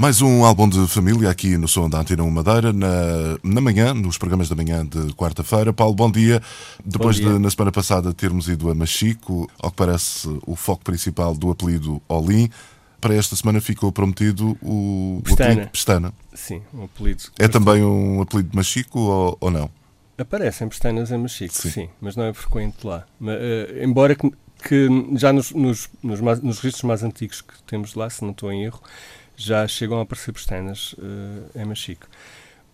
Mais um álbum de família aqui no Som da Antena 1 Madeira, na, na manhã, nos programas da manhã de quarta-feira. Paulo, bom dia. Depois bom dia. de, na semana passada, termos ido a Machico, ao que parece o foco principal do apelido Olim, para esta semana ficou prometido o, Pestana. o apelido Pestana. Sim, o apelido. É também um apelido de Machico ou, ou não? Aparecem pestanas em Machico, sim. sim, mas não é frequente lá. Mas, uh, embora que, que já nos, nos, nos, nos registros mais antigos que temos lá, se não estou em erro, já chegam a aparecer pestanas uh, em Machico.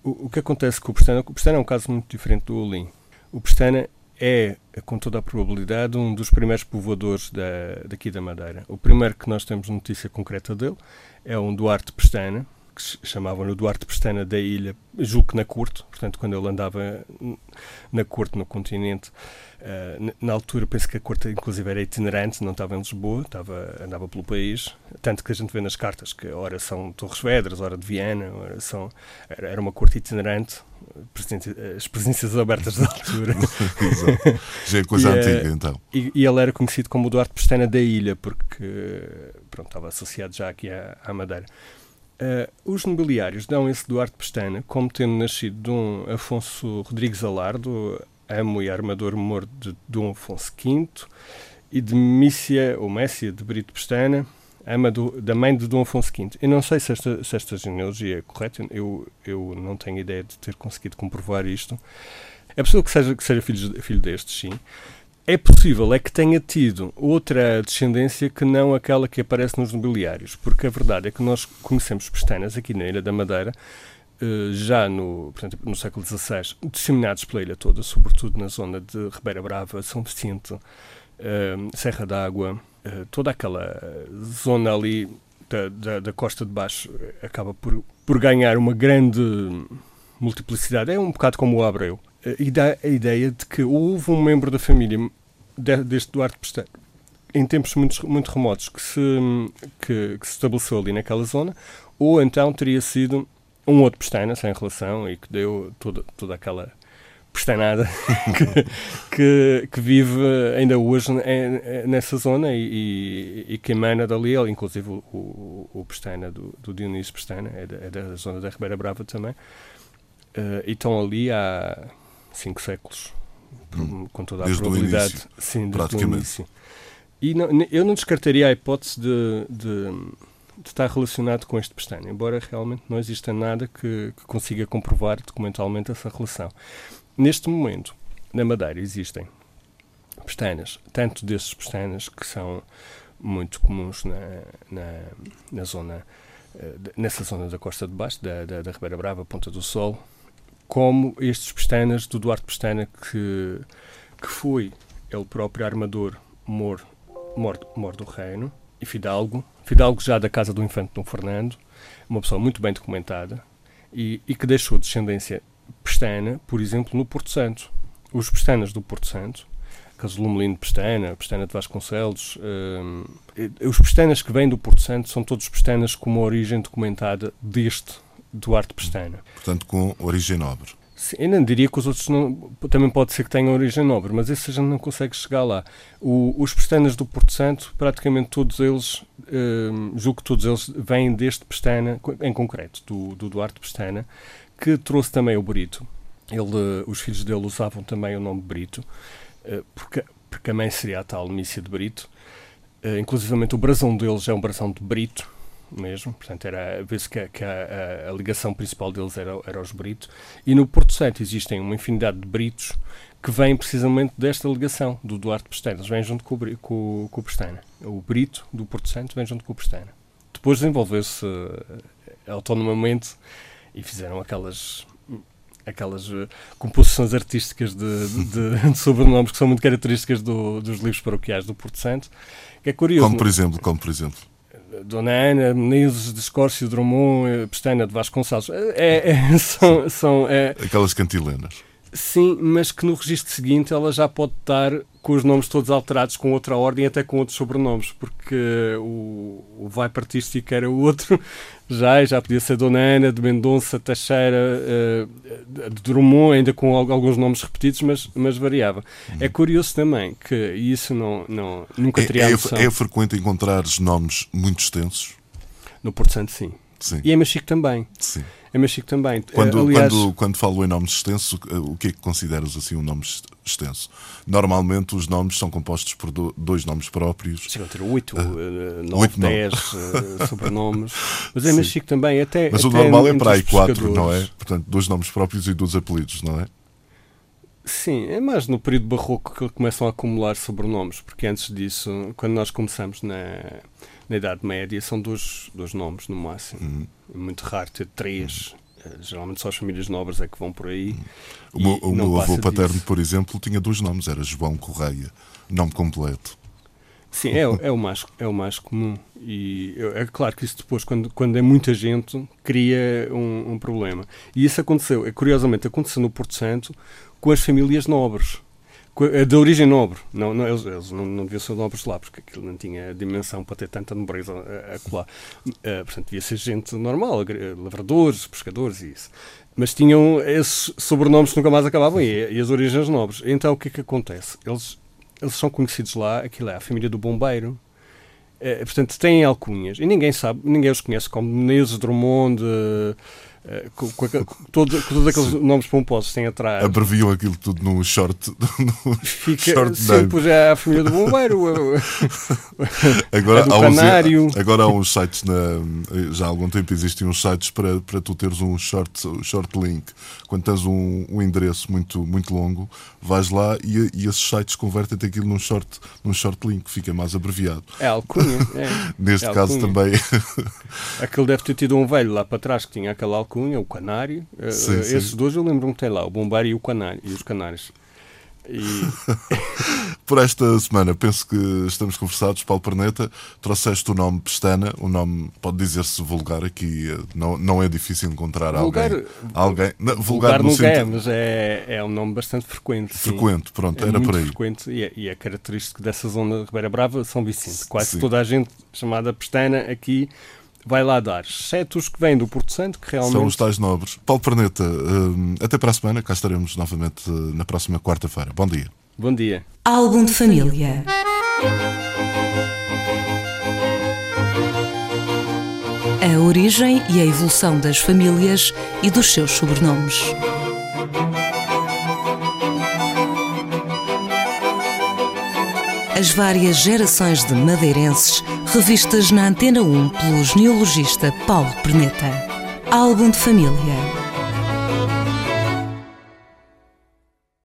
O, o, que acontece com o pestana? O pestana é um caso muito diferente do Olim. O pestana é, com toda a probabilidade, um dos primeiros povoadores da, daqui da Madeira. O primeiro que nós temos notícia concreta dele é um Duarte Pestana, chamavam-no Duarte Pestana da ilha, julgo que na corte, portanto, quando ele andava na corte no continente, uh, na altura penso que a corte inclusive era itinerante, não estava em Lisboa, estava, andava pelo país, tanto que a gente vê nas cartas que ora são Torres Vedras, ora de Viana, ora são, era, era uma corte itinerante, as presenças abertas da altura. Exato. Já é coisa e, antiga, então. E, e, ele era conhecido como Duarte Pestana da Ilha, porque pronto, estava associado já aqui à, à Madeira. Uh, os nobiliários dão esse Duarte Pestana como tendo nascido de um Afonso Rodrigues Alardo, amo e armador mor de Dom Afonso V, e de Mícia, ou Messia, de Brito Pestana, ama do, da mãe de Dom Afonso V. Eu não sei se esta, se esta genealogia é correta, eu, eu não tenho ideia de ter conseguido comprovar isto. É possível que seja, que seja filho, filho destes, sim. É possível é que tenha tido outra descendência que não aquela que aparece nos nobiliários, porque a verdade é que nós conhecemos pestanas aqui na Ilha da Madeira eh, já no, portanto, no século XVI, disseminados pela ilha toda, sobretudo na zona de Ribeira Brava, São Vicente, uh, Serra d'Água, uh, toda aquela zona ali da, da, da, costa de baixo acaba por, por ganhar uma grande multiplicidade. É um bocado como o Abreu e dá a ideia de que houve um membro da família deste Duarte Pestana em tempos muito, muito remotos que se, que, que, se estabeleceu ali naquela zona, ou então teria sido um outro Pestana sem relação e que deu toda, toda aquela pestanada que, que, que, vive ainda hoje nessa zona e, e, e, que emana dali, inclusive o, o, o Pestana do, do Dionísio Pestana, é da, é da zona da Ribeira Brava também, uh, e estão ali há cinco séculos, hum, com toda a desde probabilidade. Início, sim, desde o início. E não, eu não descartaria a hipótese de, de, de, estar relacionado com este pestana, embora realmente não exista nada que, que consiga comprovar documentalmente essa relação. Neste momento, na Madeira existem pestanas, tanto desses pestanas que são muito comuns na, na, na zona eh, nessa zona da costa de baixo, da, da, da Ribeira Brava, Ponta do Sol, como estes Pestanas, do Duarte Pestana, que, que foi ele próprio armador mor, mor, mor do reino, e Fidalgo, Fidalgo já da casa do infante Dom Fernando, uma pessoa muito bem documentada, e, e que deixou descendência pestana, por exemplo, no Porto Santo. Os pestanas do Porto Santo, aqueles Lumelino de Pestana, Pestana de Vasconcelos, um, os pestanas que vêm do Porto Santo são todos pestanas com uma origem documentada deste Duarte Pestana. Portanto, com origem nobre. Sim, eu não diria que os outros não, também pode ser que tenham origem nobre, mas esse a gente não consegue chegar lá. O, os pestanas do Porto Santo, praticamente todos eles, hum, julgo que todos eles vêm deste Pestana, em concreto, do, do Duarte Pestana, que trouxe também o Brito. Ele, os filhos dele usavam também o nome Brito, uh, porque, porque a mãe seria a tal Mícia de Brito. Uh, inclusivamente o brasão deles é um brasão de Brito, mesmo, portanto era vê-se que, que a, a, a, ligação principal deles era, era os britos. E no Porto Santo existem uma infinidade de britos que vêm precisamente desta ligação do Duarte Pestana, eles vêm junto com o, com, com o Pestana. O brito do Porto Santo vem junto com o Pestana. Depois desenvolveu-se uh, autonomamente e fizeram aquelas aquelas uh, composições artísticas de, de, de, sobrenomes que são muito características do, dos livros paroquiais do Porto Santo que é curioso. Como por exemplo como por exemplo Dona Ana, Menezes de Drummond, Pestana de Vasconcelos. É, é, são, são, é, Aquelas cantilenas. Sim, mas que no registro seguinte ela já pode estar com os nomes todos alterados com outra ordem até com outros sobrenomes, porque o, o vai partístico era o outro, já, já podia ser Dona Ana, de Mendonça, Teixeira, uh, de Drummond, ainda com alguns nomes repetidos, mas, mas variava. Uhum. É curioso também que, e isso não, não, nunca teria é, é, é frequente encontrar nomes muito extensos? No Porto Santo, sim. Sim. E em Machico também. Sim é Machico também. Quando, Aliás, quando, quando falo em nomes extensos, o que é que consideras assim um nome extenso? Normalmente os nomes são compostos por dois nomes próprios. Chegam a ter oito, uh, nove, dez uh, sobrenomes. Mas é Machico também. Até, Mas até o normal é para aí quatro, não é? Portanto, dois nomes próprios e dois apelidos, não é? Sim, é mais no período barroco que começam a acumular sobrenomes, porque antes disso, quando nós começamos na na Idade Média são dois, dois nomes no máximo. Uhum. É muito raro ter três. Uhum. Geralmente só as famílias nobres é que vão por aí. Uhum. O meu, o meu avô paterno, disso. por exemplo, tinha dois nomes. Era João Correia, nome completo. Sim, é, é, o mais, é o mais comum. E é claro que isso depois, quando, quando é muita gente, cria um, um problema. E isso aconteceu, é, curiosamente, aconteceu no Porto Santo com as famílias nobres. Eh, de origem nobre. Não, não, eles, eles não, não deviam ser nobres lá, porque aquilo não tinha dimensão para ter tanta nobreza a, a colar. Uh, portanto, devia ser gente normal, lavradores, pescadores e isso. Mas tinham esses sobrenomes que nunca mais acabavam e, e as origens nobres. Então, o que é que acontece? Eles, eles são conhecidos lá, aquilo é a família do bombeiro. Uh, portanto, têm alcunhas. E ninguém sabe, ninguém os conhece como Menezes, Drummond... Uh, eh, com, com, com, todos, todos aqueles Sim. nomes pomposos têm atrás. Abreviam aquilo tudo no short. Fica short sempre é a família do bombeiro, agora, do há canário. Uns, agora há uns sites, na, já há algum tempo existem uns sites para, para tu teres um short, short link. Quando tens um, um endereço muito, muito longo, vais lá e, e esses sites convertem aquilo num short, num short link, fica mais abreviado. É alcunha. É. Neste é caso alcunha. também. Aquele deve ter tido um velho lá para trás que tinha aquela alcunha Cunha, o Canário. Eh, sim, esses sim. dois eu lembro-me que tem lá, o Bombeiro e o Canário, e os Canários. E... Por esta semana, penso que estamos conversados. Paulo Perneta, trouxeste o nome Pestana, o nome pode dizer-se vulgar aqui, eh, não, não é difícil encontrar vulgar, alguém. alguém não, vulgar, vulgar no é, sentido... é, mas é, é um nome bastante frequente. Frequente, sim. pronto, é era por aí. frequente e é, e é característico dessa zona de Ribeira Brava, São Vicente. Quase sim. toda a gente chamada Pestana aqui vai lá dar, exceto os que vêm do Porto Santo, que realmente. São os tais nobres. Paulo Perneta, eh, até para a semana, cá estaremos novamente eh, na próxima quarta-feira. Bom dia. Bom dia. Álbum de família. A origem e a evolução das famílias e dos seus sobrenomes. As várias gerações de madeirenses revistas na Antena 1 pelo genealogista Paulo Perneta. Álbum de família